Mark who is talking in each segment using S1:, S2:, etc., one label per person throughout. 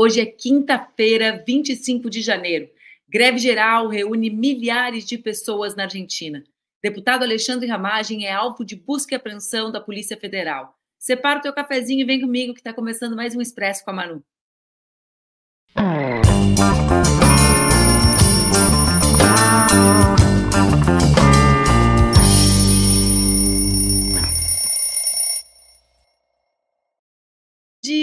S1: Hoje é quinta-feira, 25 de janeiro. Greve geral reúne milhares de pessoas na Argentina. Deputado Alexandre Ramagem é alvo de busca e apreensão da Polícia Federal. Separa o teu cafezinho e vem comigo que está começando mais um Expresso com a Manu.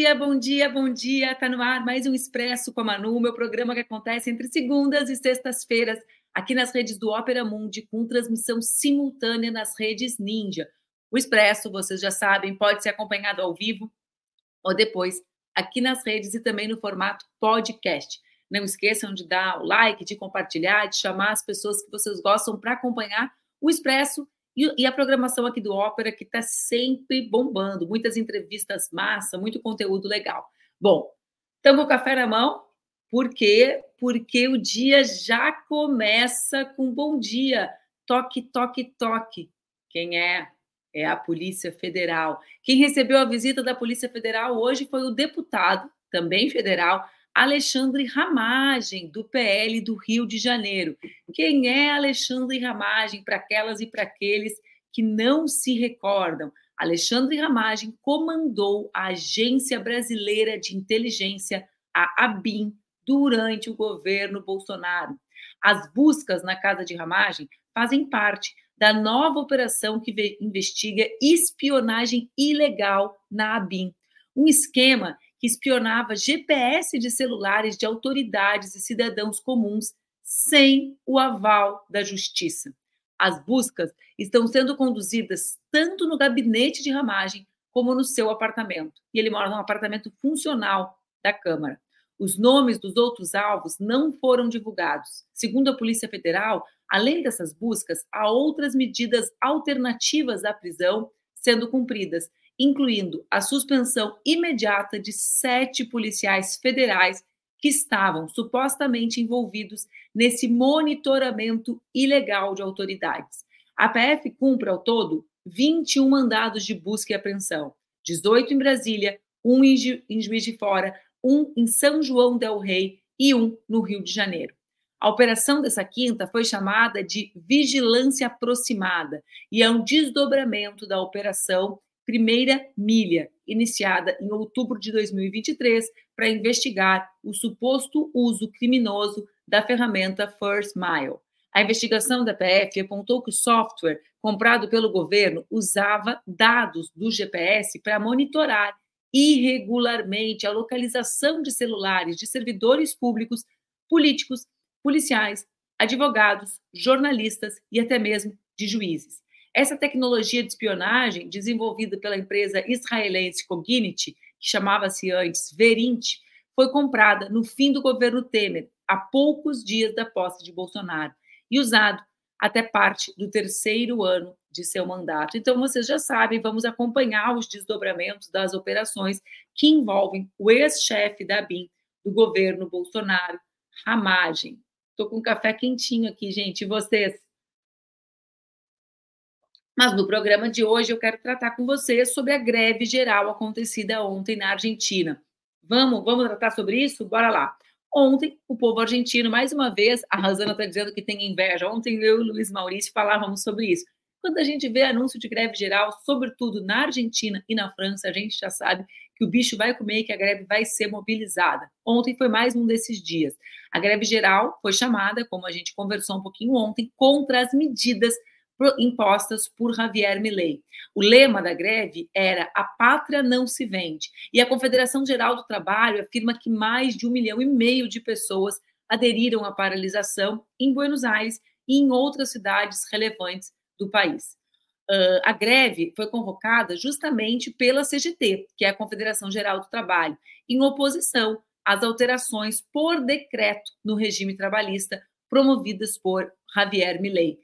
S1: Dia, bom dia, bom dia. Está no ar mais um Expresso com a Manu, meu programa que acontece entre segundas e sextas-feiras aqui nas redes do Ópera Mundi, com transmissão simultânea nas redes Ninja. O Expresso, vocês já sabem, pode ser acompanhado ao vivo ou depois aqui nas redes e também no formato podcast. Não esqueçam de dar o like, de compartilhar, de chamar as pessoas que vocês gostam para acompanhar o Expresso e, e a programação aqui do Ópera, que está sempre bombando, muitas entrevistas massa, muito conteúdo legal. Bom, estamos com café na mão, por quê? Porque o dia já começa com bom dia. Toque, toque, toque. Quem é? É a Polícia Federal. Quem recebeu a visita da Polícia Federal hoje foi o deputado, também federal, Alexandre Ramagem, do PL do Rio de Janeiro. Quem é Alexandre Ramagem para aquelas e para aqueles que não se recordam? Alexandre Ramagem comandou a Agência Brasileira de Inteligência, a ABIN, durante o governo Bolsonaro. As buscas na casa de Ramagem fazem parte da nova operação que investiga espionagem ilegal na ABIN, um esquema espionava GPS de celulares de autoridades e cidadãos comuns sem o aval da justiça. As buscas estão sendo conduzidas tanto no gabinete de ramagem como no seu apartamento. E ele mora num apartamento funcional da Câmara. Os nomes dos outros alvos não foram divulgados. Segundo a Polícia Federal, além dessas buscas, há outras medidas alternativas à prisão sendo cumpridas, incluindo a suspensão imediata de sete policiais federais que estavam supostamente envolvidos nesse monitoramento ilegal de autoridades. A PF cumpre ao todo 21 mandados de busca e apreensão, 18 em Brasília, um em Juiz de Fora, um em São João del Rei e um no Rio de Janeiro. A operação dessa quinta foi chamada de vigilância aproximada e é um desdobramento da operação Primeira Milha, iniciada em outubro de 2023 para investigar o suposto uso criminoso da ferramenta First Mile. A investigação da PF apontou que o software comprado pelo governo usava dados do GPS para monitorar irregularmente a localização de celulares de servidores públicos, políticos, policiais, advogados, jornalistas e até mesmo de juízes. Essa tecnologia de espionagem, desenvolvida pela empresa israelense Cognity, que chamava-se antes Verint, foi comprada no fim do governo Temer, a poucos dias da posse de Bolsonaro, e usado até parte do terceiro ano de seu mandato. Então, vocês já sabem, vamos acompanhar os desdobramentos das operações que envolvem o ex-chefe da BIM do governo Bolsonaro, Ramagem. Estou com um café quentinho aqui, gente. E vocês? Mas no programa de hoje eu quero tratar com você sobre a greve geral acontecida ontem na Argentina. Vamos, vamos tratar sobre isso? Bora lá. Ontem, o povo argentino, mais uma vez, a Rosana está dizendo que tem inveja. Ontem eu e o Luiz Maurício falávamos sobre isso. Quando a gente vê anúncio de greve geral, sobretudo na Argentina e na França, a gente já sabe que o bicho vai comer e que a greve vai ser mobilizada. Ontem foi mais um desses dias. A greve geral foi chamada, como a gente conversou um pouquinho ontem, contra as medidas impostas por Javier Milei. O lema da greve era a pátria não se vende. E a Confederação Geral do Trabalho afirma que mais de um milhão e meio de pessoas aderiram à paralisação em Buenos Aires e em outras cidades relevantes do país. Uh, a greve foi convocada justamente pela CGT, que é a Confederação Geral do Trabalho, em oposição às alterações por decreto no regime trabalhista promovidas por Javier Milei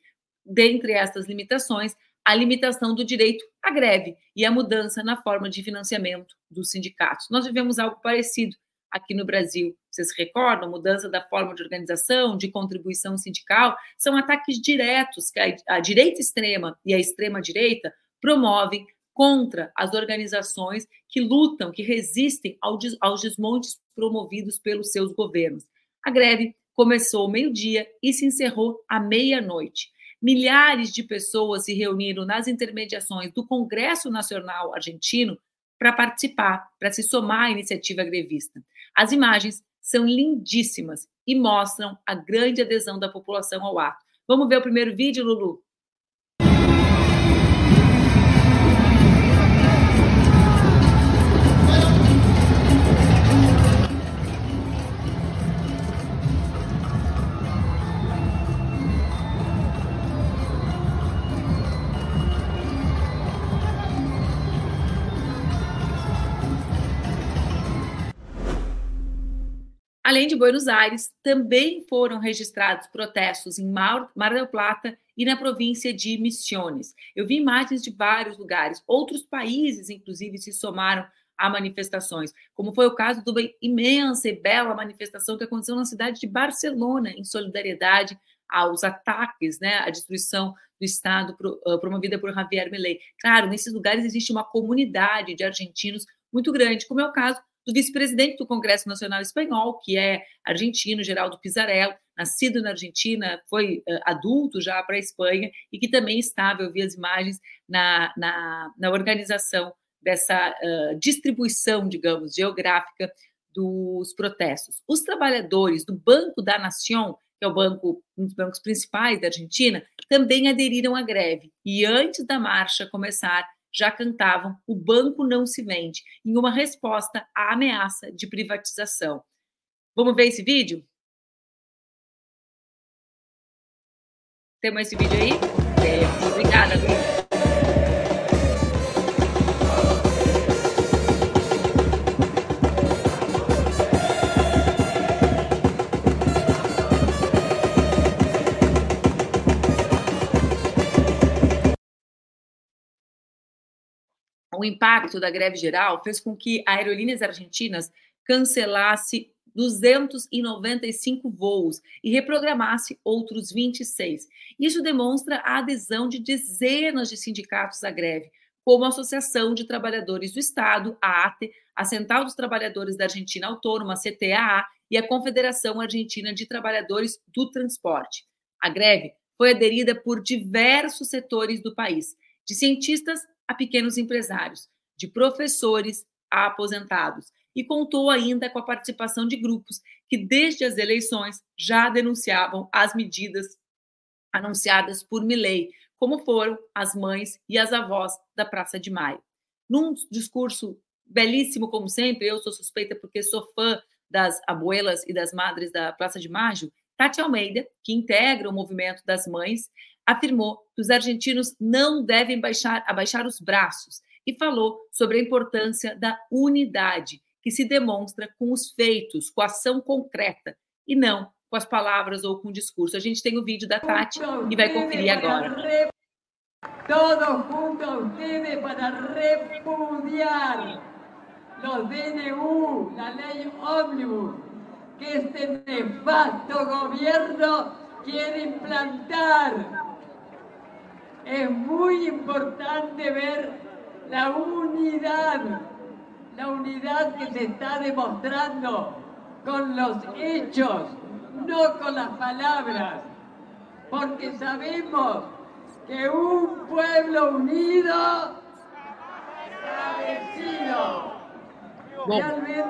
S1: dentre essas limitações, a limitação do direito à greve e a mudança na forma de financiamento dos sindicatos. Nós vivemos algo parecido aqui no Brasil. Vocês se recordam? Mudança da forma de organização, de contribuição sindical, são ataques diretos que a, direita extrema e a extrema direita promovem contra as organizações que lutam, que resistem aos desmontes promovidos pelos seus governos. A greve começou ao meio-dia e se encerrou à meia-noite. Milhares de pessoas se reuniram nas intermediações do Congresso Nacional Argentino para participar, para se somar à iniciativa grevista. As imagens são lindíssimas e mostram a grande adesão da população ao ato. Vamos ver o primeiro vídeo, Lulu? Além de Buenos Aires, também foram registrados protestos em Mar, del Plata e na província de Misiones. Eu vi imagens de vários lugares. Outros países, inclusive, se somaram a manifestações, como foi o caso de uma imensa e bela manifestação que aconteceu na cidade de Barcelona, em solidariedade aos ataques, né, à destruição do Estado promovida por Javier Milei. Claro, nesses lugares existe uma comunidade de argentinos muito grande, como é o caso do vice-presidente do Congresso Nacional Espanhol, que é argentino, Geraldo Pizarello, nascido na Argentina, foi uh, adulto já para a Espanha e que também estava, eu vi as imagens, na, na, na organização dessa uh, distribuição, digamos, geográfica dos protestos. Os trabalhadores do Banco da Nação, que é o banco, um dos bancos principais da Argentina, também aderiram à greve. E antes da marcha começar, já cantavam O banco não se vende, em uma resposta à ameaça de privatização. Vamos ver esse vídeo? Temos esse vídeo aí? É, obrigada, Luiz. O impacto da greve geral fez com que aerolíneas argentinas cancelasse 295 voos e reprogramasse outros 26. Isso demonstra a adesão de dezenas de sindicatos à greve, como a Associação de Trabalhadores do Estado, a ATE, a Central dos Trabalhadores da Argentina Autônoma, a CTAA, e a Confederação Argentina de Trabalhadores do Transporte. A greve foi aderida por diversos setores do país, de cientistas a pequenos empresários, de professores a aposentados, e contou ainda com a participação de grupos que, desde as eleições, já denunciavam as medidas anunciadas por Milley, como foram as mães e as avós da Praça de Maio. Num discurso belíssimo, como sempre, eu sou suspeita porque sou fã das abuelas e das madres da Praça de Maio, Tati Almeida, que integra o movimento das mães, afirmou que os argentinos não devem baixar, abaixar os braços e falou sobre a importância da unidade, que se demonstra com os feitos, com a ação concreta, e não com as palavras ou com o discurso. A gente tem o vídeo da Tati e vai conferir agora. Todos juntos ustedes para repudiar los DNU, la ley ómnibus, que este nefasto gobierno quiere implantar. Es muy importante ver la unidad, la unidad que se está demostrando con los hechos, no con las palabras, porque sabemos que un pueblo unido vencido. Bom,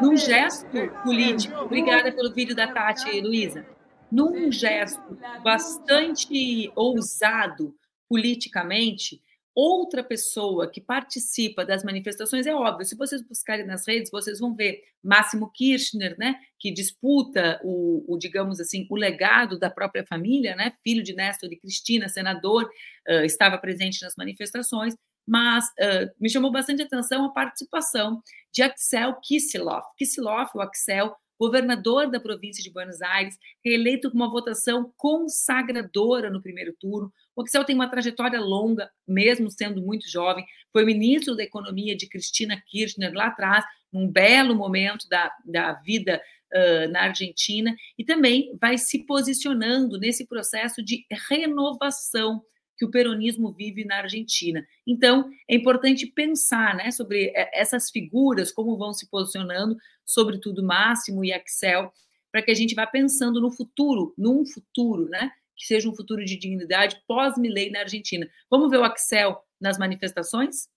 S1: num gesto político, obrigada pelo vídeo da Tati, Luísa. Num gesto bastante ousado, politicamente, outra pessoa que participa das manifestações é óbvio. Se vocês buscarem nas redes, vocês vão ver Máximo Kirchner, né, que disputa o, o digamos assim, o legado da própria família, né, filho de Néstor e Cristina, senador, uh, estava presente nas manifestações. Mas uh, me chamou bastante atenção a participação de Axel Kicillof. Kicillof, o Axel, governador da província de Buenos Aires, reeleito com uma votação consagradora no primeiro turno. O Axel tem uma trajetória longa, mesmo sendo muito jovem. Foi ministro da Economia de Cristina Kirchner lá atrás, num belo momento da, da vida uh, na Argentina, e também vai se posicionando nesse processo de renovação que o peronismo vive na Argentina. Então, é importante pensar né, sobre é, essas figuras, como vão se posicionando, sobretudo Máximo e Axel, para que a gente vá pensando no futuro, num futuro, né? Que seja um futuro de dignidade pós-Milei na Argentina. Vamos ver o Axel nas manifestações?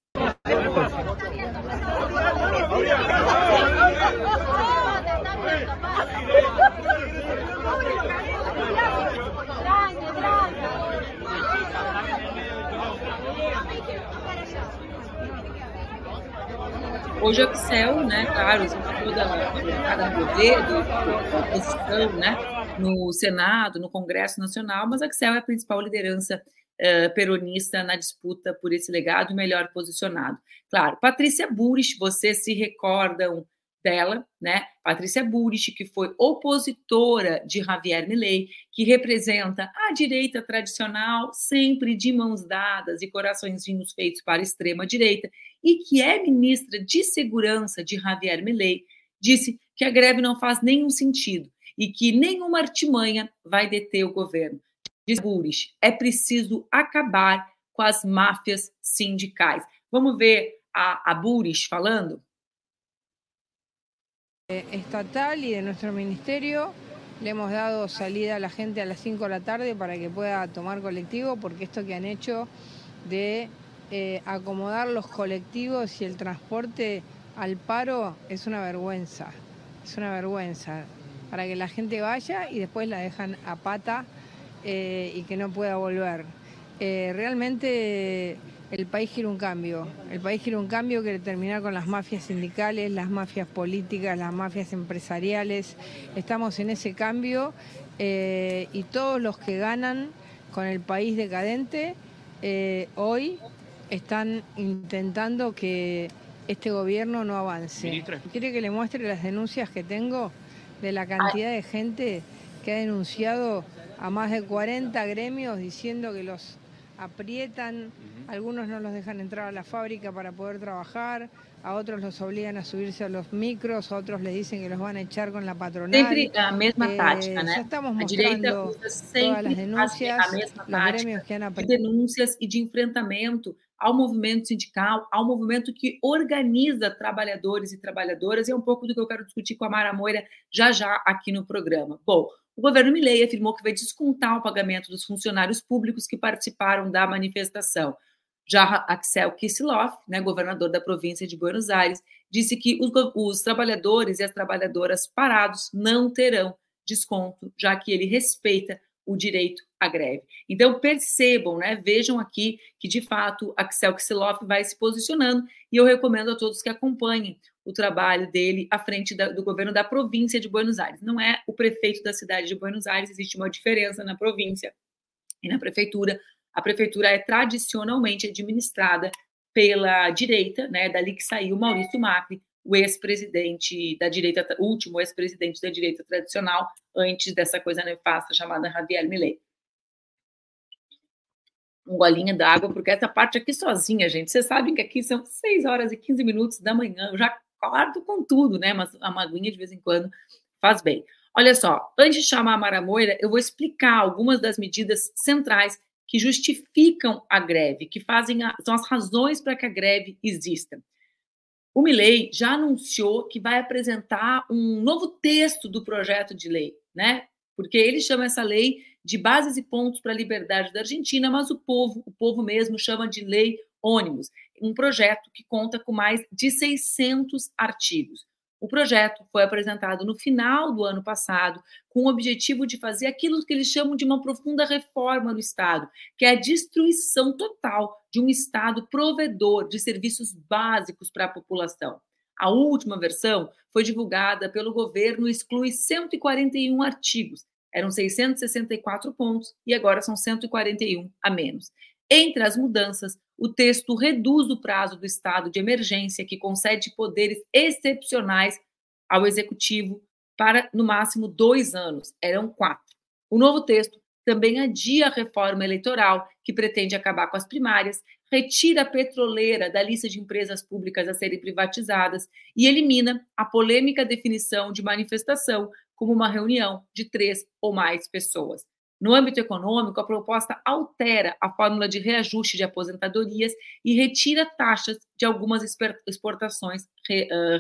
S1: Hoje o Excel, né, claro, toda cada da oposição, né, no Senado, no Congresso Nacional, mas a Excel é a principal liderança uh, peronista na disputa por esse legado melhor posicionado. Claro, Patrícia Burris, vocês se recordam dela, né? Patrícia Burrich, que foi opositora de Javier Milei, que representa a direita tradicional, sempre de mãos dadas e coraçõezinhos feitos para a extrema direita, e que é ministra de Segurança de Javier Milei, disse que a greve não faz nenhum sentido e que nenhuma artimanha vai deter o governo. Diz Burrich, é preciso acabar com as máfias sindicais. Vamos ver a, a Burrich falando?
S2: Eh, estatal y de nuestro ministerio le hemos dado salida a la gente a las 5 de la tarde para que pueda tomar colectivo, porque esto que han hecho de eh, acomodar los colectivos y el transporte al paro es una vergüenza, es una vergüenza, para que la gente vaya y después la dejan a pata eh, y que no pueda volver. realmente el país quiere un cambio. El país quiere un cambio, quiere terminar con las mafias sindicales, las mafias políticas, las mafias empresariales. Estamos en ese cambio eh, y todos los que ganan con el país decadente eh, hoy están intentando que este gobierno no avance. ¿Quiere que le muestre las denuncias que tengo de la cantidad de gente que ha denunciado a más de 40 gremios diciendo que los aprietan, algunos no los dejan entrar a la fábrica para poder trabajar, a otros los obligan a subirse a los micros, a otros les dicen que los van a echar con la patronal.
S1: Sempre a mesma eh, tática, né?
S2: Já estamos mostrando todas as denúncias,
S1: a mesma tática que han de denúncias e de enfrentamento ao movimento sindical, ao movimento que organiza trabalhadores e trabalhadoras, e é um pouco do que eu quero discutir com a Mara Moira já já aqui no programa. Bom, o governo Milei afirmou que vai descontar o pagamento dos funcionários públicos que participaram da manifestação. Já Axel Kicillof, né, governador da província de Buenos Aires, disse que os, os trabalhadores e as trabalhadoras parados não terão desconto, já que ele respeita o direito à greve. Então percebam, né, vejam aqui que de fato Axel Kicillof vai se posicionando e eu recomendo a todos que acompanhem o trabalho dele à frente da, do governo da província de Buenos Aires. Não é o prefeito da cidade de Buenos Aires, existe uma diferença na província e na prefeitura. A prefeitura é tradicionalmente administrada pela direita, né, dali que saiu Maurício Macri, o ex-presidente da direita, o último ex-presidente da direita tradicional, antes dessa coisa nefasta chamada Javier Milei. Um golinho d'água, porque essa parte aqui sozinha, gente. Vocês sabem que aqui são 6 horas e 15 minutos da manhã. Eu já acordo com tudo, né? Mas a maguinha de vez em quando faz bem. Olha só, antes de chamar a Mara Moira, eu vou explicar algumas das medidas centrais que justificam a greve, que fazem a, são as razões para que a greve exista. O Milei já anunciou que vai apresentar um novo texto do projeto de lei, né? Porque ele chama essa lei de bases e pontos para a liberdade da Argentina, mas o povo, o povo mesmo chama de lei ônibus um projeto que conta com mais de 600 artigos. O projeto foi apresentado no final do ano passado com o objetivo de fazer aquilo que eles chamam de uma profunda reforma no Estado, que é a destruição total de um Estado provedor de serviços básicos para a população. A última versão foi divulgada pelo governo e exclui 141 artigos. Eram 664 pontos e agora são 141 a menos. Entre as mudanças, o texto reduz o prazo do estado de emergência, que concede poderes excepcionais ao executivo para, no máximo, dois anos. Eram quatro. O novo texto também adia a reforma eleitoral, que pretende acabar com as primárias, retira a petroleira da lista de empresas públicas a serem privatizadas e elimina a polêmica definição de manifestação como uma reunião de três ou mais pessoas. No âmbito econômico, a proposta altera a fórmula de reajuste de aposentadorias e retira taxas de algumas exportações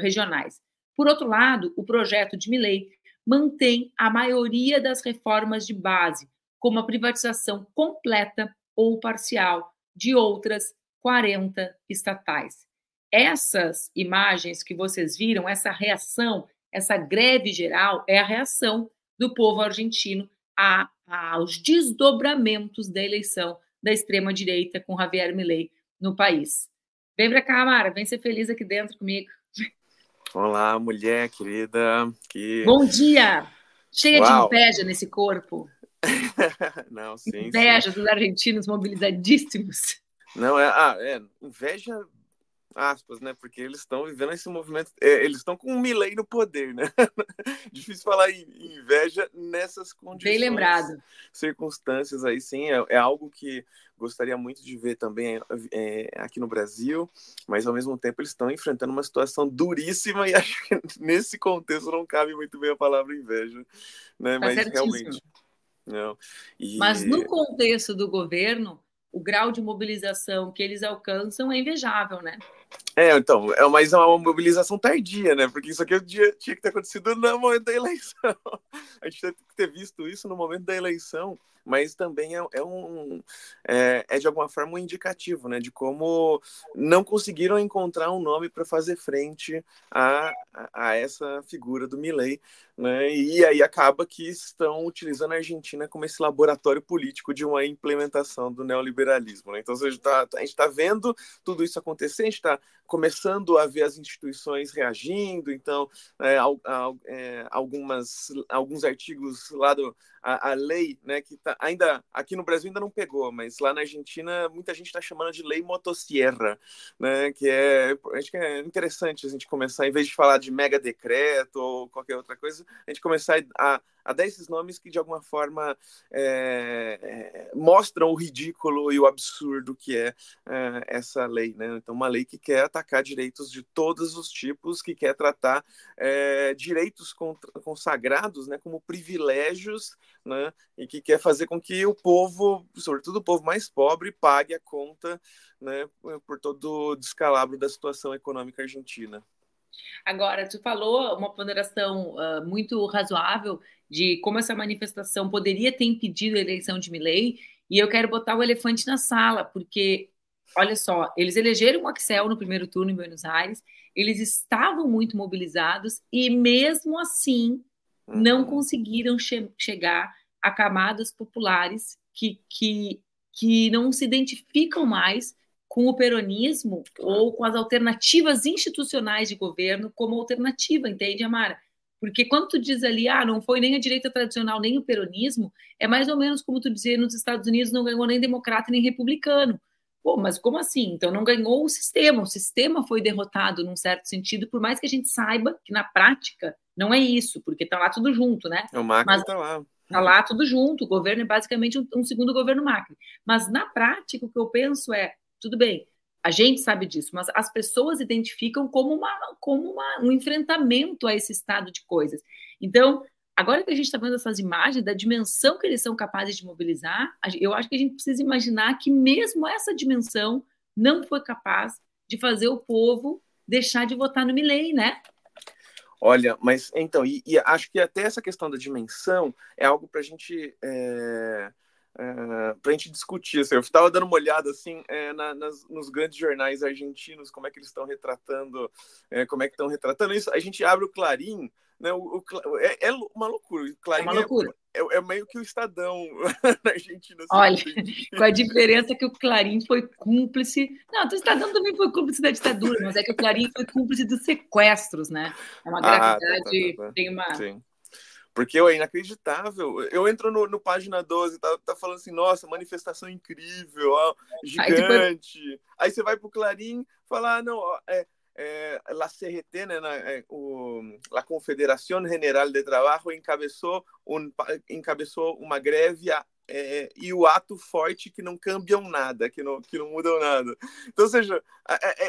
S1: regionais. Por outro lado, o projeto de Milley mantém a maioria das reformas de base, como a privatização completa ou parcial de outras 40 estatais. Essas imagens que vocês viram, essa reação, essa greve geral, é a reação do povo argentino a, aos desdobramentos da eleição da extrema-direita com Javier Milei no país. Vem para cá, Mara, vem ser feliz aqui dentro comigo.
S3: Olá, mulher querida. Que...
S1: Bom dia! Cheia Uau. de inveja nesse corpo.
S3: Não, sim.
S1: Inveja sim. dos argentinos mobilizadíssimos.
S3: Não, é, ah, é inveja aspas, né? Porque eles estão vivendo esse movimento, é, eles estão com um Milley no poder, né? Difícil falar em inveja nessas condições.
S1: Bem lembrado.
S3: Circunstâncias aí, sim, é, é algo que gostaria muito de ver também é, aqui no Brasil, mas ao mesmo tempo eles estão enfrentando uma situação duríssima e acho que nesse contexto não cabe muito bem a palavra inveja, né? Tá mas certíssimo. realmente. Não.
S1: E... Mas no contexto do governo, o grau de mobilização que eles alcançam é invejável, né?
S3: É, então, é mais uma mobilização tardia, né? Porque isso aqui tinha, tinha que ter acontecido no momento da eleição. A gente tem que ter visto isso no momento da eleição, mas também é, é um é, é, de alguma forma um indicativo, né? De como não conseguiram encontrar um nome para fazer frente a, a, a, essa figura do Milley, né? E aí acaba que estão utilizando a Argentina como esse laboratório político de uma implementação do neoliberalismo. Né? Então a gente está tá vendo tudo isso acontecer, a gente está começando a ver as instituições reagindo, então é, é, algumas, alguns artigos lá do a, a lei, né, que tá, ainda aqui no Brasil ainda não pegou, mas lá na Argentina muita gente está chamando de lei motosserra, né, que é acho que é interessante a gente começar em vez de falar de mega decreto ou qualquer outra coisa, a gente começar a a dar esses nomes que de alguma forma é, é, mostram o ridículo e o absurdo que é, é, essa lei, né? Então, uma lei que quer atacar direitos de todos os tipos, que quer tratar é, direitos consagrados, né, como privilégios, né? E que quer fazer com que o povo, sobretudo o povo mais pobre, pague a conta, né, por todo o descalabro da situação econômica argentina.
S1: Agora, tu falou uma ponderação uh, muito razoável de como essa manifestação poderia ter impedido a eleição de Milley, e eu quero botar o elefante na sala, porque, olha só, eles elegeram o Axel no primeiro turno em Buenos Aires, eles estavam muito mobilizados e, mesmo assim, não uhum. conseguiram che chegar a camadas populares que, que, que não se identificam mais com o peronismo ou com as alternativas institucionais de governo como alternativa, entende, Amara? Porque quando tu diz ali, ah, não foi nem a direita tradicional, nem o peronismo, é mais ou menos como tu dizer nos Estados Unidos não ganhou nem democrata nem republicano. Pô, mas como assim? Então não ganhou o sistema, o sistema foi derrotado num certo sentido, por mais que a gente saiba que na prática não é isso, porque tá lá tudo junto, né?
S3: O Macri mas, tá lá.
S1: Tá lá tudo junto, o governo é basicamente um, um segundo governo Macri. Mas na prática o que eu penso é, tudo bem, a gente sabe disso, mas as pessoas identificam como, uma, como uma, um enfrentamento a esse estado de coisas. Então, agora que a gente está vendo essas imagens da dimensão que eles são capazes de mobilizar, eu acho que a gente precisa imaginar que mesmo essa dimensão não foi capaz de fazer o povo deixar de votar no Milley, né?
S3: Olha, mas então, e, e acho que até essa questão da dimensão é algo para a gente. É é, para a gente discutir. Assim, eu estava dando uma olhada assim é, na, nas, nos grandes jornais argentinos, como é que eles estão retratando, é, como é que estão retratando isso. A gente abre o Clarim, né? O, o é, é, uma loucura. O Clarim
S1: é uma loucura.
S3: É, é, meio que o Estadão na Argentina. Assim,
S1: Olha, com a diferença que o Clarim foi cúmplice. Não, o Estadão também foi cúmplice da ditadura, mas é que o Clarim foi cúmplice dos sequestros, né? É uma gravidade, ah, tá, tá, tá, tem uma. Sim
S3: porque é inacreditável. Eu entro no, no página 12, tá, tá falando assim, nossa, manifestação incrível, ó, gigante. Aí, depois... Aí você vai pro Clarim falar, ah, não, ó, é, é, la CRT, né, na, é, o, a Confederação General de Trabalho encabeçou, um, encabeçou uma greve a é, e o ato forte que não cambiam nada, que não, que não mudam nada. Então, ou seja,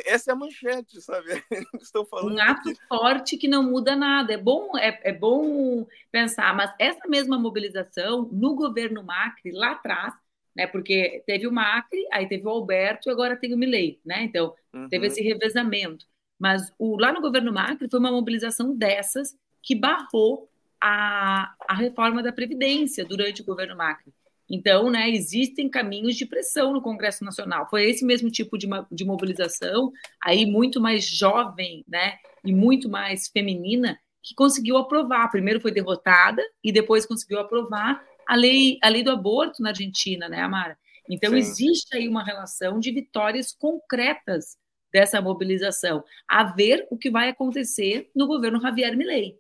S3: essa é a manchete, sabe?
S1: Estão falando. Um ato que... forte que não muda nada. É bom, é, é bom pensar, mas essa mesma mobilização no governo Macri, lá atrás, né? Porque teve o Macri, aí teve o Alberto e agora tem o Milei, né? Então, uhum. teve esse revezamento. Mas o, lá no governo Macri foi uma mobilização dessas que barrou a, a reforma da Previdência durante o governo Macri. Então, né, existem caminhos de pressão no Congresso Nacional. Foi esse mesmo tipo de, de mobilização, aí muito mais jovem, né, e muito mais feminina, que conseguiu aprovar. Primeiro foi derrotada e depois conseguiu aprovar a lei, a lei do aborto na Argentina, né, Amara? Então, Sim. existe aí uma relação de vitórias concretas dessa mobilização, a ver o que vai acontecer no governo Javier Milei.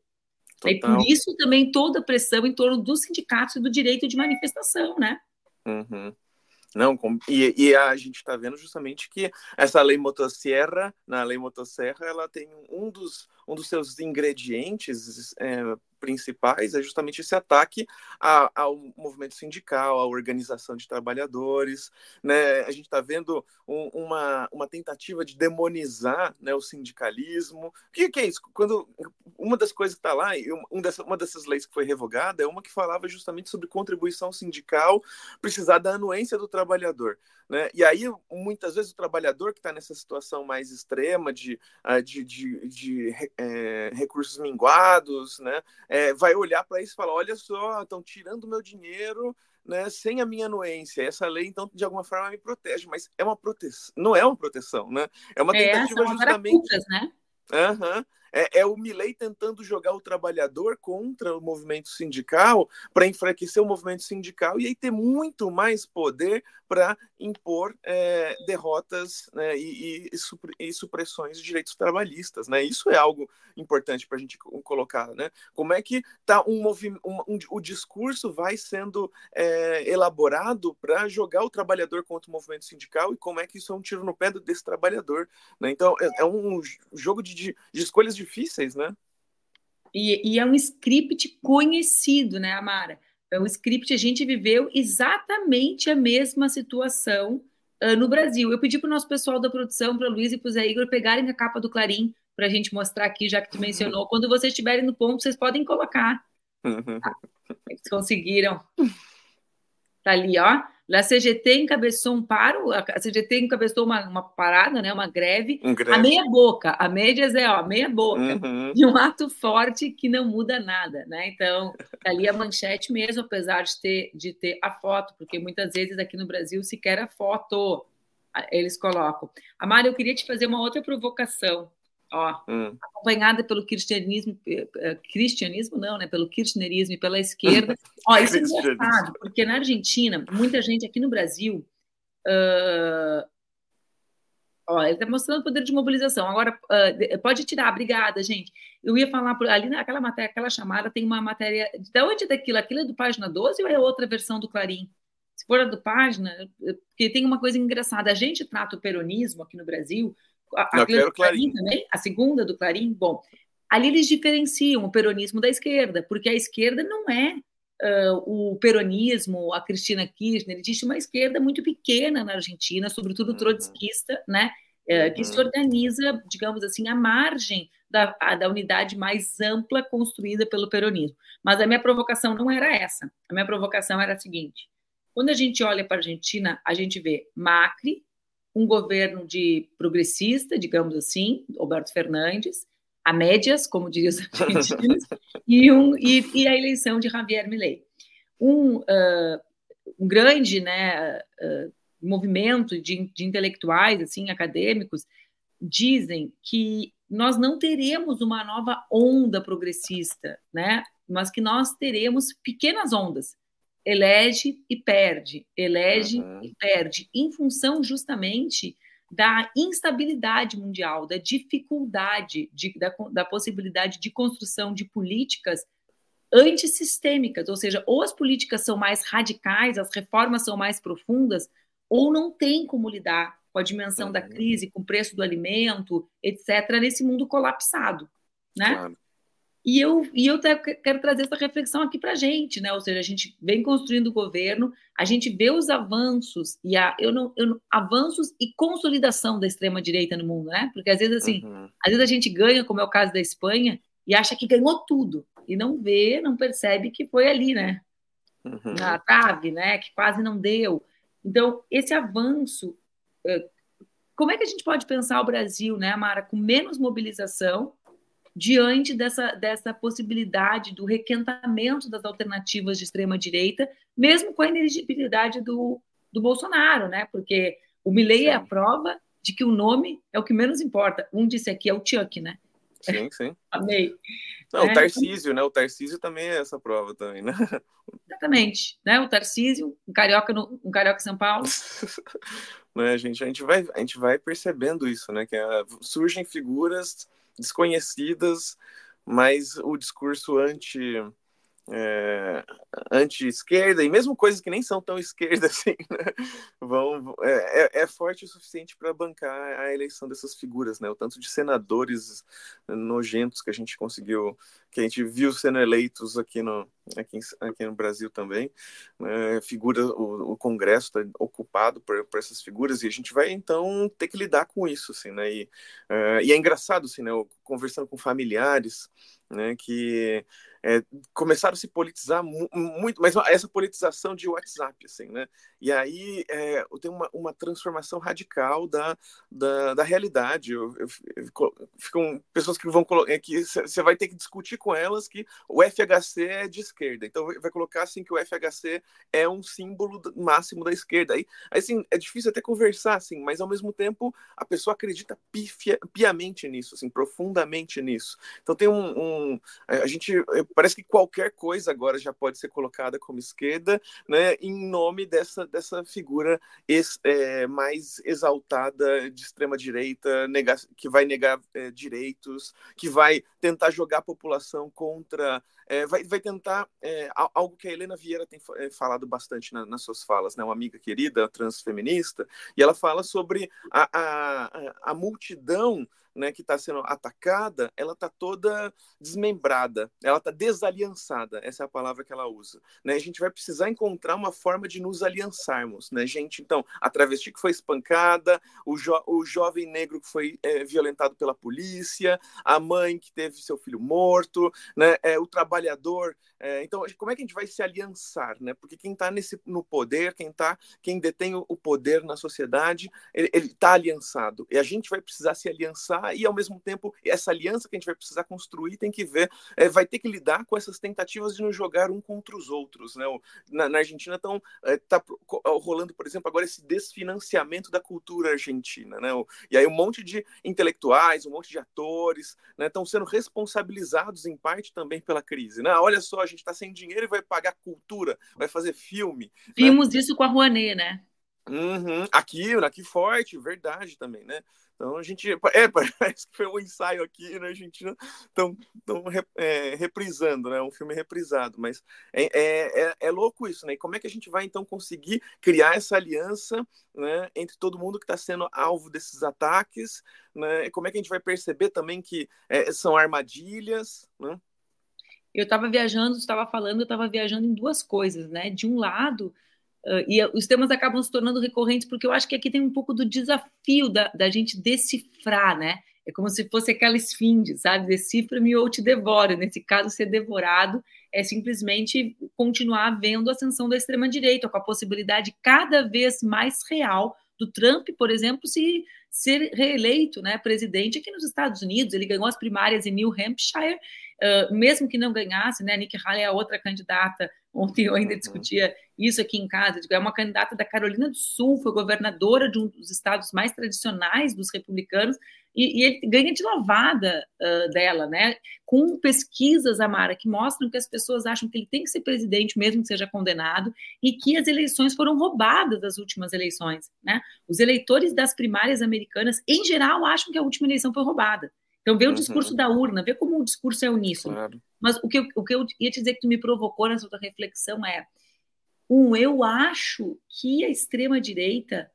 S1: E por isso também toda a pressão em torno dos sindicatos e do direito de manifestação, né?
S3: Uhum. Não, e, e, a gente está vendo justamente que essa lei motosserra, na lei motosserra, ela tem um dos, um dos seus ingredientes é, principais é justamente esse ataque a, ao movimento sindical, à organização de trabalhadores. Né? A gente está vendo um, uma, uma tentativa de demonizar né, o sindicalismo. O que, que é isso? Quando uma das coisas que está lá, um dessa, uma dessas leis que foi revogada, é uma que falava justamente sobre contribuição sindical precisar da anuência do trabalhador. Né? E aí, muitas vezes, o trabalhador que está nessa situação mais extrema de, ah, de, de, de é, recursos minguados, né? É, vai olhar para isso e falar: olha só, estão tirando meu dinheiro. Né, sem a minha anuência. Essa lei, então, de alguma forma, me protege, mas é uma proteção, não é uma proteção, né? É uma é, tentativa é, justamente. Né? Uhum. É, é, o Milley tentando jogar o trabalhador contra o movimento sindical para enfraquecer o movimento sindical e aí ter muito mais poder para impor é, derrotas né, e, e, e, supressões de direitos trabalhistas. Né? Isso é algo importante para a gente colocar. Né? Como é que tá um um, um, o discurso vai sendo é, elaborado para jogar o trabalhador contra o movimento sindical e como é que isso é um tiro no pé desse trabalhador. Né? Então, é, é um jogo de, de escolhas difíceis, né?
S1: E, e, é um script conhecido, né, Amara? É um script, a gente viveu exatamente a mesma situação uh, no Brasil. Eu pedi para o nosso pessoal da produção, para o Luiz e para o Zé Igor, pegarem a capa do Clarim para a gente mostrar aqui, já que tu mencionou. Quando vocês estiverem no ponto, vocês podem colocar. Tá? Eles conseguiram. Tá ali, ó. A CGT encabeçou um paro, a CGT encabeçou uma, uma parada, né, uma greve, um greve. a meia boca, a média é ó, meia boca, uhum. de um ato forte que não muda nada, né? Então, tá ali a manchete mesmo, apesar de ter, de ter a foto, porque muitas vezes aqui no Brasil sequer a foto eles colocam. Amara, eu queria te fazer uma outra provocação ó, hum. acompanhada pelo cristianismo, eh, eh, cristianismo não, né, pelo kirchnerismo e pela esquerda. ó, isso é engraçado, porque na Argentina, muita gente aqui no Brasil, uh, ó, ele está mostrando o poder de mobilização. Agora, uh, pode tirar, obrigada, gente. Eu ia falar, por, ali naquela matéria, aquela chamada, tem uma matéria, de onde é daquilo? Aquilo é do página 12 ou é outra versão do Clarim? Se for a do página, porque tem uma coisa engraçada, a gente trata o peronismo aqui no Brasil a, a Clarim. Clarim também, a segunda do Clarim, bom, ali eles diferenciam o peronismo da esquerda, porque a esquerda não é uh, o peronismo, a Cristina Kirchner, existe uma esquerda muito pequena na Argentina, sobretudo uhum. trotskista, né, uh, que se uhum. organiza, digamos assim, à margem da, a, da unidade mais ampla construída pelo peronismo. Mas a minha provocação não era essa. A minha provocação era a seguinte: quando a gente olha para a Argentina, a gente vê Macri, um governo de progressista, digamos assim, Roberto Fernandes, a médias, como diriam os argentinos, e, um, e, e, a eleição de Javier Milei. Um, uh, um grande né, uh, movimento de, de intelectuais, assim, acadêmicos, dizem que nós não teremos uma nova onda progressista, né? mas que nós teremos pequenas ondas elege e perde, elege uhum. e perde, em função justamente da instabilidade mundial, da dificuldade, de, da, da possibilidade de construção de políticas antissistêmicas, ou seja, ou as políticas são mais radicais, as reformas são mais profundas, ou não tem como lidar com a dimensão uhum. da crise, com o preço do alimento, etc., nesse mundo colapsado, né? Claro. E eu, e eu quero trazer essa reflexão aqui para a gente, né? Ou seja, a gente vem construindo o governo, a gente vê os avanços e a, eu não, eu avanços e consolidação da extrema direita no mundo, né? Porque às vezes assim, uhum. às vezes a gente ganha, como é o caso da Espanha, e acha que ganhou tudo e não vê, não percebe que foi ali, né? Uhum. Na trave, né? Que quase não deu. Então esse avanço, eh, como é que a gente pode pensar o Brasil, né, Mara, com menos mobilização? Diante dessa, dessa possibilidade do requentamento das alternativas de extrema-direita, mesmo com a ineligibilidade do, do Bolsonaro, né? Porque o Milley é a prova de que o nome é o que menos importa. Um disse aqui é o Chuck, né?
S3: Sim, sim.
S1: Amei.
S3: Não, é. o Tarcísio, né? O Tarcísio também é essa prova também, né?
S1: Exatamente, né? O Tarcísio, um carioca no, um carioca São Paulo.
S3: né, gente, a gente vai a gente vai percebendo isso, né? Que é, surgem figuras desconhecidas, mas o discurso anti é, anti-esquerda, e mesmo coisas que nem são tão esquerda assim, né? vão, é, é, é forte o suficiente para bancar a eleição dessas figuras, né? O tanto de senadores nojentos que a gente conseguiu, que a gente viu sendo eleitos aqui no, aqui, aqui no Brasil também. Né? Figura, o, o Congresso está ocupado por, por, essas figuras e a gente vai então ter que lidar com isso, assim, né? E, uh, e é engraçado, assim, né? Eu, conversando com familiares, né? Que é, começaram a se politizar mu muito, mas essa politização de WhatsApp, assim, né? E aí é, tem uma, uma transformação radical da, da, da realidade. Eu, eu, eu, ficam pessoas que vão é, que você vai ter que discutir com elas que o FHC é de esquerda. Então vai colocar assim que o FHC é um símbolo máximo da esquerda. Aí, assim, é difícil até conversar, assim, mas ao mesmo tempo a pessoa acredita pifia, piamente nisso, assim, profundamente nisso. Então tem um, um a gente parece que qualquer coisa agora já pode ser colocada como esquerda, né, em nome dessa, dessa figura ex, é, mais exaltada de extrema direita, que vai negar é, direitos, que vai tentar jogar a população contra é, vai, vai tentar é, algo que a Helena Vieira tem é, falado bastante na, nas suas falas, né, uma amiga querida, transfeminista, e ela fala sobre a, a, a multidão né, que está sendo atacada, ela está toda desmembrada, ela está desaliançada, essa é a palavra que ela usa. Né? A gente vai precisar encontrar uma forma de nos aliançarmos, né, gente? Então, a travesti que foi espancada, o, jo o jovem negro que foi é, violentado pela polícia, a mãe que teve seu filho morto, né, é, o trabalhador. É, então, como é que a gente vai se aliançar, né? Porque quem está no poder, quem tá, quem detém o poder na sociedade, ele está aliançado. E a gente vai precisar se aliançar e, ao mesmo tempo, essa aliança que a gente vai precisar construir tem que ver, é, vai ter que lidar com essas tentativas de nos jogar um contra os outros. Né? Na, na Argentina estão é, tá rolando, por exemplo, agora esse desfinanciamento da cultura argentina. Né? E aí um monte de intelectuais, um monte de atores estão né, sendo responsabilizados em parte também pela crise. Né? Olha só, a gente está sem dinheiro e vai pagar cultura, vai fazer filme.
S1: Né? Vimos né? isso com a Rouanet, né?
S3: Uhum. Aqui, aqui forte, verdade também, né? Então a gente. É, parece que foi um ensaio aqui na Argentina, estão é, reprisando, né? Um filme reprisado, mas é, é, é, é, louco isso, né? E como é que a gente vai então conseguir criar essa aliança né, entre todo mundo que está sendo alvo desses ataques? Né? E como é que a gente vai perceber também que é, são armadilhas? Né?
S1: Eu estava viajando, estava falando, eu estava viajando em duas coisas, né? De um lado, Uh, e os temas acabam se tornando recorrentes porque eu acho que aqui tem um pouco do desafio da, da gente decifrar, né? É como se fosse aquela esfinge, sabe? Decifra-me ou te devoro. Nesse caso, ser devorado é simplesmente continuar vendo a ascensão da extrema-direita, com a possibilidade cada vez mais real do Trump, por exemplo, se ser reeleito né, presidente aqui nos Estados Unidos. Ele ganhou as primárias em New Hampshire, uh, mesmo que não ganhasse, né? Nikki Haley é a outra candidata. Ontem eu ainda discutia isso aqui em casa. É uma candidata da Carolina do Sul, foi governadora de um dos estados mais tradicionais dos republicanos, e, e ele ganha de lavada uh, dela, né? Com pesquisas, Amara, que mostram que as pessoas acham que ele tem que ser presidente, mesmo que seja condenado, e que as eleições foram roubadas das últimas eleições, né? Os eleitores das primárias americanas, em geral, acham que a última eleição foi roubada. Então, vê o uhum. discurso da urna, vê como o discurso é uníssono. Claro. Mas o que, eu, o que eu ia te dizer que tu me provocou nessa tua reflexão é: um, eu acho que a extrema-direita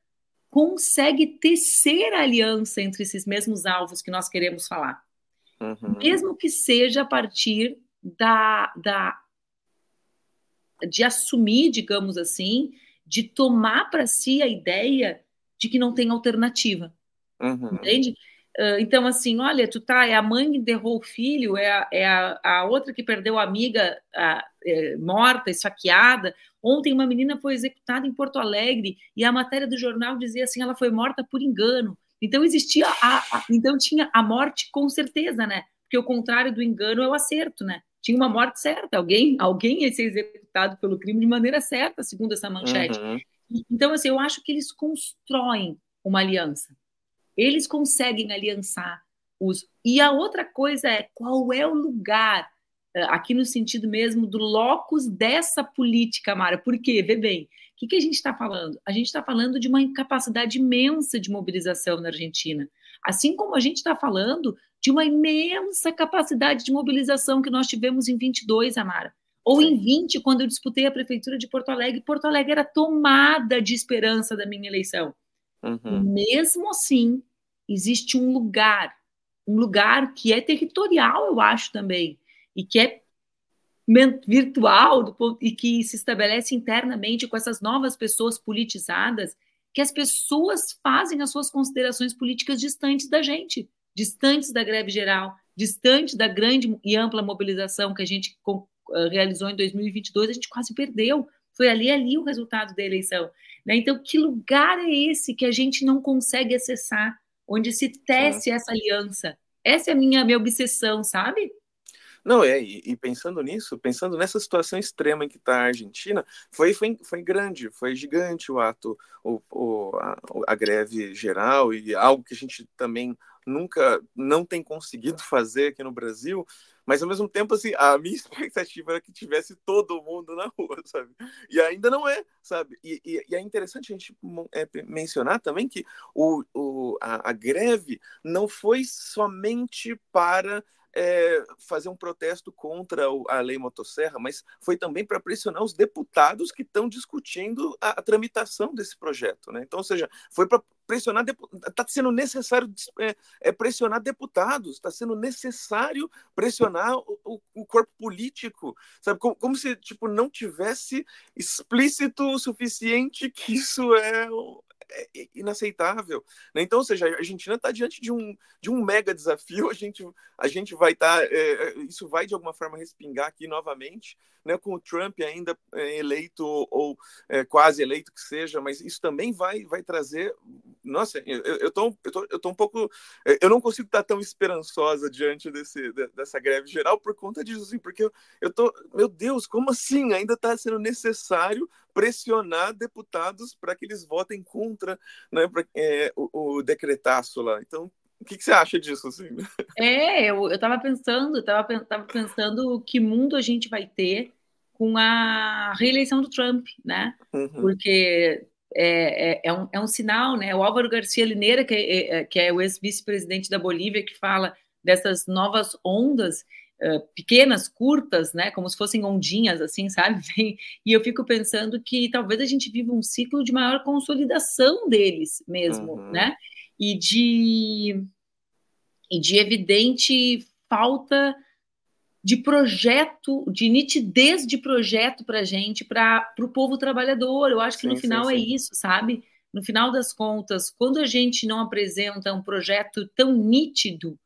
S1: consegue tecer aliança entre esses mesmos alvos que nós queremos falar. uhum. mesmo que seja a partir da, da de assumir, digamos assim, de tomar para si a ideia de que não tem alternativa. Uhum. Entende? Uh, então, assim, olha, tu tá, é a mãe que enterrou o filho, é a, é a, a outra que perdeu a amiga a, é, morta, esfaqueada. Ontem uma menina foi executada em Porto Alegre e a matéria do jornal dizia assim, ela foi morta por engano. Então existia a, a então tinha a morte com certeza, né? Porque o contrário do engano é o acerto, né? Tinha uma morte certa, alguém, alguém ia ser executado pelo crime de maneira certa, segundo essa manchete. Uhum. Então, assim, eu acho que eles constroem uma aliança. Eles conseguem aliançar os. E a outra coisa é qual é o lugar, eh, aqui no sentido mesmo do locus dessa política, Mara. Por quê? Vê bem, o que, que a gente está falando? A gente está falando de uma capacidade imensa de mobilização na Argentina. Assim como a gente está falando de uma imensa capacidade de mobilização que nós tivemos em 22, Amara. Ou em 20, quando eu disputei a prefeitura de Porto Alegre, Porto Alegre era tomada de esperança da minha eleição. Uhum. Mesmo assim, existe um lugar, um lugar que é territorial, eu acho também, e que é virtual e que se estabelece internamente com essas novas pessoas politizadas, que as pessoas fazem as suas considerações políticas distantes da gente, distantes da greve geral, distantes da grande e ampla mobilização que a gente eh, realizou em 2022, a gente quase perdeu. Foi ali ali o resultado da eleição. Né? Então, que lugar é esse que a gente não consegue acessar, onde se tece essa aliança? Essa é a minha, minha obsessão, sabe?
S3: Não, é, e, e, pensando nisso, pensando nessa situação extrema em que está a Argentina, foi, foi, foi grande, foi gigante o ato, o, o, a, a, greve geral e algo que a gente também nunca não tem conseguido fazer aqui no Brasil, mas ao mesmo tempo, assim, a minha expectativa era que tivesse todo mundo na rua, sabe? E ainda não é, sabe? E, e, e é interessante a gente é, mencionar também que o, o, a, a greve não foi somente para é, fazer um protesto contra a lei motosserra, mas foi também para pressionar os deputados que estão discutindo a, a, tramitação desse projeto. Né? Então, ou seja, foi para pressionar, está sendo necessário é, é, pressionar deputados, está sendo necessário pressionar o, o, corpo político, sabe? Como, como, se tipo, não tivesse explícito o suficiente que isso é, é, é inaceitável. Né? Então, ou seja, a Argentina está diante de um, de um mega desafio, a gente, a gente vai estar, tá, é, é, isso vai de alguma forma respingar aqui novamente, né, com o Trump ainda é, eleito ou é, quase eleito que seja, mas isso também vai, vai trazer. Nossa, eu, eu, tô, eu, tô, eu tô um pouco. Eu não consigo estar tão esperançosa diante desse, dessa greve geral por conta disso, assim, porque eu, eu tô. Meu Deus, como assim? Ainda está sendo necessário pressionar deputados para que eles votem contra né, pra, é, o, o decretaço lá. Então, o que, que, você acha disso? Assim?
S1: É, eu estava pensando, estava tava pensando que mundo a gente vai ter com a reeleição do Trump, né? Uhum. Porque é, é, é, um, é um sinal, né? O Álvaro Garcia Lineira, que é, é que é o ex-vice-presidente da Bolívia, que fala dessas novas ondas, uh, pequenas, curtas, né? Como se fossem ondinhas, assim, sabe? E eu fico pensando que talvez a gente viva um ciclo de maior consolidação deles mesmo, uhum. né? e de, e de evidente falta de projeto, de nitidez de projeto para a gente, para o povo trabalhador. Eu acho que sim, no final sim, é sim. isso, sabe? No final das contas, quando a gente não apresenta um projeto tão nítido,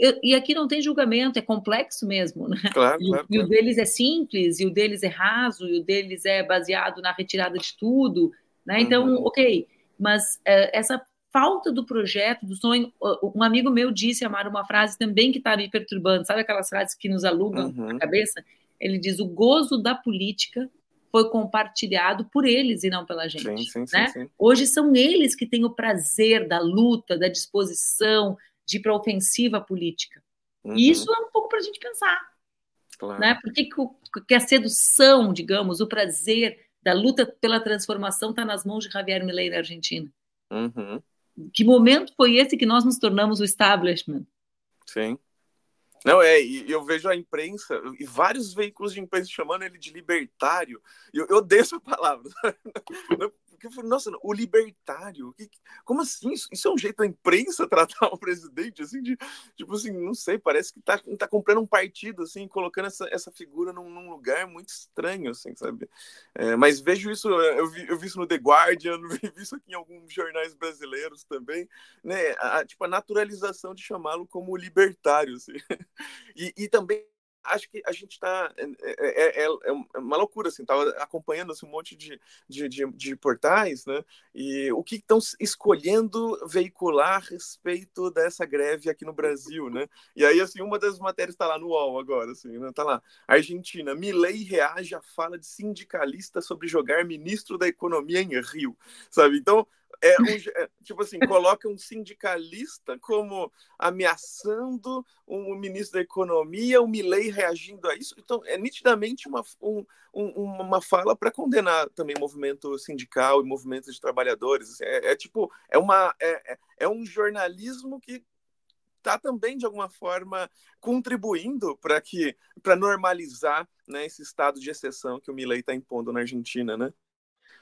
S1: eu, e aqui não tem julgamento, é complexo mesmo, né?
S3: Claro,
S1: e,
S3: claro,
S1: e o deles é simples, e o deles é raso, e o deles é baseado na retirada de tudo, né? Então, uhum. ok, mas é, essa falta do projeto, do sonho. Um amigo meu disse, Amar, uma frase também que está me perturbando, sabe aquelas frases que nos alugam uhum. a cabeça? Ele diz: o gozo da política foi compartilhado por eles e não pela gente. Sim, sim, né? sim, sim. Hoje são eles que têm o prazer da luta, da disposição de ir para ofensiva política. Uhum. E isso é um pouco para a gente pensar. Claro. Né? Por que, que a sedução, digamos, o prazer da luta pela transformação está nas mãos de Javier Milei na Argentina? Uhum que momento foi esse que nós nos tornamos o establishment?
S3: Sim. Não, é, e eu vejo a imprensa, e vários veículos de imprensa chamando ele de libertário, eu, eu odeio essa palavra. que eu falei, nossa, o libertário, que, como assim? Isso, isso, é um jeito da imprensa tratar o presidente, assim, de, tipo assim, não sei, parece que tá, tá comprando um partido, assim, colocando essa, essa figura num, num lugar muito estranho, assim, sabe? É, mas vejo isso, eu vi, eu vi isso no The Guardian, vi isso aqui em alguns jornais brasileiros também, né? A, tipo, a naturalização de chamá-lo como libertário, assim. E, e também acho que a gente está é, é, é, é, uma loucura assim estava acompanhando assim, um monte de, de, de, de, portais né e o que estão escolhendo veicular a respeito dessa greve aqui no Brasil né e aí assim uma das matérias está lá no UOL agora assim né? tá lá Argentina Milei reage à fala de sindicalista sobre jogar ministro da economia em Rio sabe então é, um, é, tipo assim, coloca um sindicalista como ameaçando um ministro da Economia, o Milley reagindo a isso. Então, é nitidamente uma, um, uma fala para condenar também movimento sindical e movimentos de trabalhadores. É, é, tipo, é, uma, é, é, é um jornalismo que está também de alguma forma contribuindo para que para normalizar né, esse estado de exceção que o Milley está impondo na Argentina, né?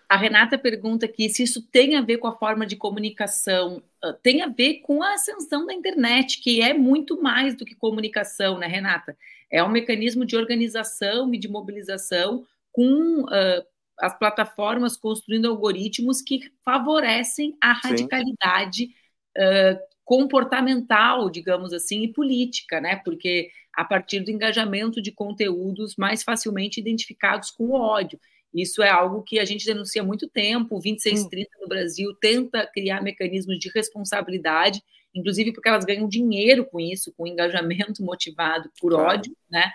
S1: A Renata pergunta aqui se isso tem a ver com a forma de comunicação. Ah, tem a ver com a ascensão da internet, que é muito mais do que comunicação, né, Renata? É um mecanismo de organização e de mobilização com uh, as plataformas construindo algoritmos que favorecem a radicalidade uh, comportamental, digamos assim, e política, né? Porque a partir do engajamento de conteúdos mais facilmente identificados com o ódio. Isso é algo que a gente denuncia há muito tempo. O 2630 no Brasil tenta criar mecanismos de responsabilidade, inclusive porque elas ganham dinheiro com isso, com engajamento motivado por ódio, né?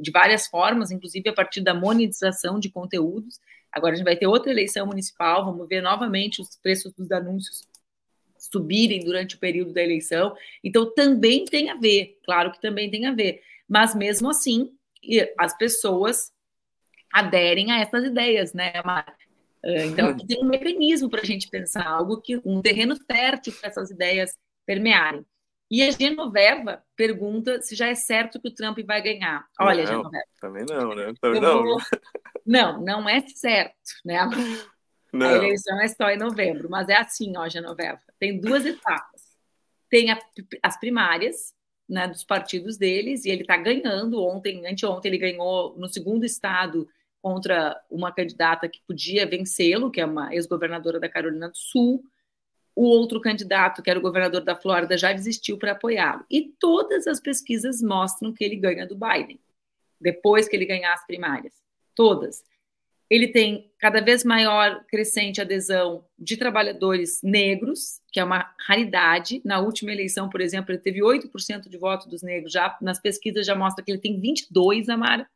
S1: de várias formas, inclusive a partir da monetização de conteúdos. Agora a gente vai ter outra eleição municipal, vamos ver novamente os preços dos anúncios subirem durante o período da eleição. Então também tem a ver, claro que também tem a ver, mas mesmo assim as pessoas aderem a essas ideias, né, Mara? Ah, então, aqui tem um mecanismo para a gente pensar, algo que um terreno fértil para essas ideias permearem. E a Genoveva pergunta se já é certo que o Trump vai ganhar. Olha,
S3: não,
S1: Genoveva.
S3: Também não, né? Também não. Vou...
S1: Não, não é certo, né? Não. A eleição é só em novembro, mas é assim, ó, Genoveva. Tem duas etapas. Tem a, as primárias, né, dos partidos deles, e ele está ganhando. Ontem, anteontem, ele ganhou no segundo estado contra uma candidata que podia vencê-lo, que é uma ex-governadora da Carolina do Sul. O outro candidato, que era o governador da Flórida, já desistiu para apoiá-lo. E todas as pesquisas mostram que ele ganha do Biden, depois que ele ganhar as primárias. Todas. Ele tem cada vez maior crescente adesão de trabalhadores negros, que é uma raridade. Na última eleição, por exemplo, ele teve 8% de voto dos negros. Já nas pesquisas já mostra que ele tem 22, Amara.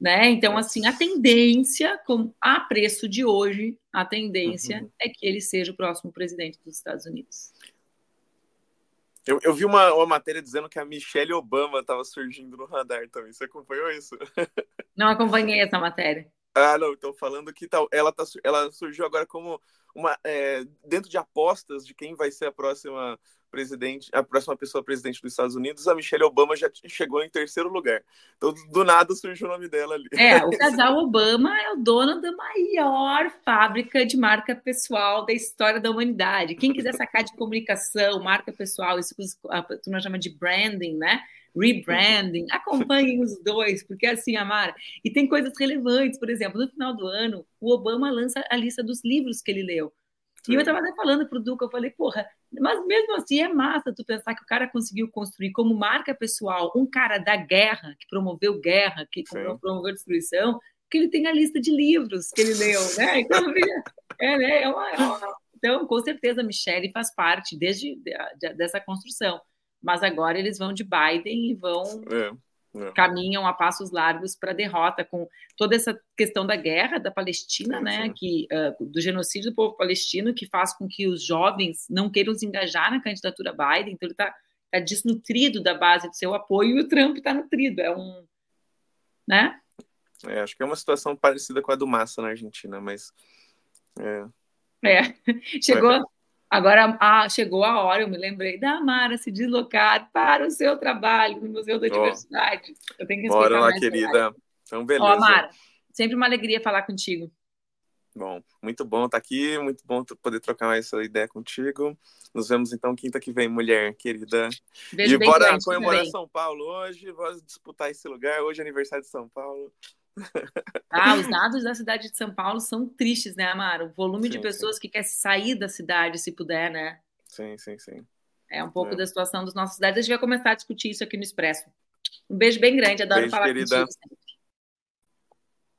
S1: Né? Então, assim, a tendência, com, a preço de hoje, a tendência uhum. é que ele seja o próximo presidente dos Estados Unidos.
S3: Eu, eu vi uma, uma matéria dizendo que a Michelle Obama estava surgindo no radar também. Você acompanhou isso?
S1: Não acompanhei essa matéria.
S3: Ah, não, estou falando que tal. Ela, tá, ela surgiu agora como uma. É, dentro de apostas de quem vai ser a próxima presidente, a próxima pessoa presidente dos Estados Unidos, a Michelle Obama já chegou em terceiro lugar. Então, do nada surgiu o nome dela ali.
S1: É, o casal Obama é o dono da maior fábrica de marca pessoal da história da humanidade. Quem quiser sacar de comunicação, marca pessoal, isso que a turma chama de branding, né? Rebranding, acompanhem os dois, porque assim, Amara, e tem coisas relevantes, por exemplo, no final do ano, o Obama lança a lista dos livros que ele leu. E eu estava até falando para o Duca, eu falei, porra, mas mesmo assim é massa tu pensar que o cara conseguiu construir como marca pessoal um cara da guerra, que promoveu guerra, que Sim. promoveu destruição, que ele tem a lista de livros que ele leu, né? Então, é, né? É uma, é uma... então com certeza a Michelle faz parte desde de, de, dessa construção. Mas agora eles vão de Biden e vão é. É. caminham a passos largos para a derrota, com toda essa questão da guerra da Palestina, né, que, uh, do genocídio do povo palestino, que faz com que os jovens não queiram se engajar na candidatura Biden, então ele está tá desnutrido da base do seu apoio e o Trump está nutrido, é um... né?
S3: É, acho que é uma situação parecida com a do Massa na Argentina, mas...
S1: É, é. chegou... Agora ah, chegou a hora, eu me lembrei da Amara se deslocar para o seu trabalho no Museu da Diversidade.
S3: Eu tenho que Bora lá, querida. Então, beleza. Ó,
S1: Amara, sempre uma alegria falar contigo.
S3: Bom, muito bom estar aqui, muito bom poder trocar essa ideia contigo. Nos vemos então quinta que vem, mulher querida. Beijo e bora comemorar São Paulo hoje, vamos disputar esse lugar. Hoje é aniversário de São Paulo.
S1: Ah, os dados da cidade de São Paulo são tristes, né, Amaro? O volume sim, de pessoas sim. que quer sair da cidade, se puder, né?
S3: Sim, sim, sim.
S1: É um pouco é. da situação dos nossos cidades. A gente vai começar a discutir isso aqui no Expresso. Um beijo bem grande, adoro beijo, falar querida. contigo sempre.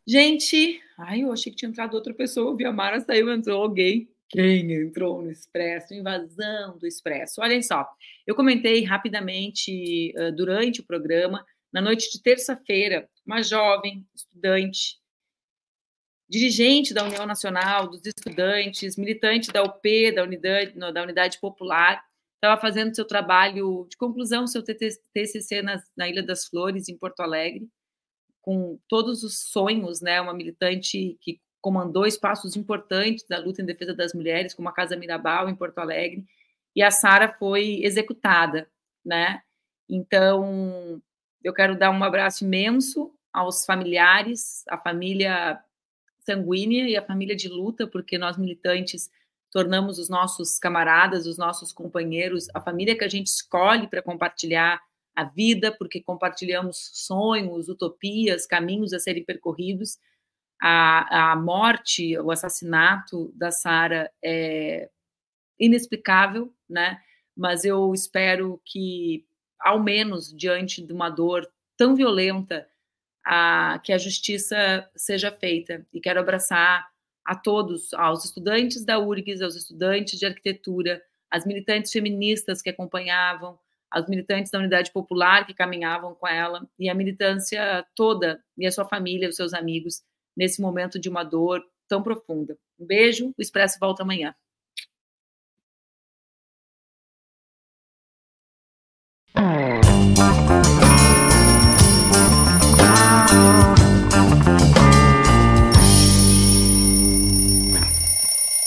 S1: Gente, ai, eu achei que tinha entrado outra pessoa, vi a Mara saiu, entrou alguém. Quem entrou no Expresso? Invasão do Expresso. Olhem só, eu comentei rapidamente uh, durante o programa, na noite de terça-feira, uma jovem estudante, dirigente da União Nacional dos Estudantes, militante da UP, da Unidade, da Unidade Popular, estava fazendo seu trabalho de conclusão, seu TCC na, na Ilha das Flores, em Porto Alegre, com todos os sonhos, né? Uma militante que comandou espaços importantes da luta em defesa das mulheres, como a Casa Mirabal em Porto Alegre, e a Sara foi executada, né? Então, eu quero dar um abraço imenso aos familiares, à família sanguínea e à família de luta, porque nós militantes tornamos os nossos camaradas, os nossos companheiros, a família que a gente escolhe para compartilhar a vida, porque compartilhamos sonhos, utopias, caminhos a serem percorridos. A, a morte, o assassinato da Sara é inexplicável, né? Mas eu espero que, ao menos diante de uma dor tão violenta, a, que a justiça seja feita. E quero abraçar a todos, aos estudantes da URGS, aos estudantes de arquitetura, as militantes feministas que acompanhavam, as militantes da Unidade Popular que caminhavam com ela e a militância toda e a sua família, os seus amigos nesse momento de uma dor tão profunda. Um beijo, o Expresso volta amanhã.